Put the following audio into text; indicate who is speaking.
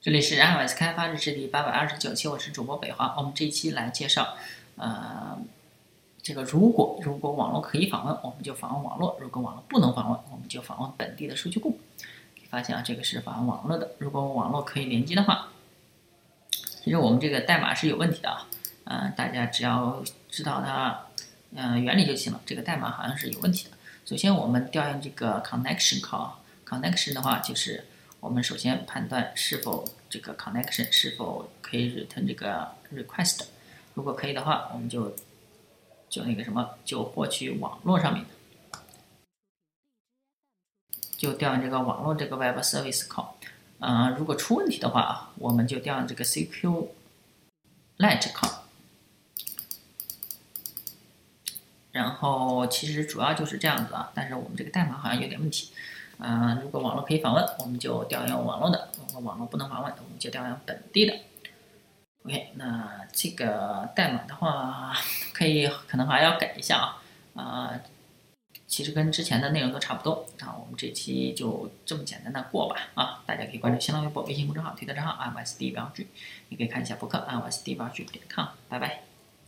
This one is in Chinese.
Speaker 1: 这里是 iOS 开发日志第八百二十九期，我是主播北华。我们这一期来介绍，呃，这个如果如果网络可以访问，我们就访问网络；如果网络不能访问，我们就访问本地的数据库。发现啊，这个是访问网络的。如果网络可以连接的话，其实我们这个代码是有问题的啊。呃，大家只要知道它，呃，原理就行了。这个代码好像是有问题的。首先，我们调用这个 connection call，connection 的话就是。我们首先判断是否这个 connection 是否可以 return 这个 request，如果可以的话，我们就就那个什么，就获取网络上面的，就调用这个网络这个 web service call。嗯，如果出问题的话，我们就调用这个 CQ let call。然后其实主要就是这样子啊，但是我们这个代码好像有点问题。啊，如果网络可以访问，我们就调用网络的；如果网络不能访问，我们就调用本地的。OK，那这个代码的话，可以可能还要改一下啊。啊，其实跟之前的内容都差不多。那我们这期就这么简单的过吧。啊，大家可以关注新浪微博、微信公众号、推特账号 i s d 标志，你可以看一下博客 i s d 标志点 com。拜拜。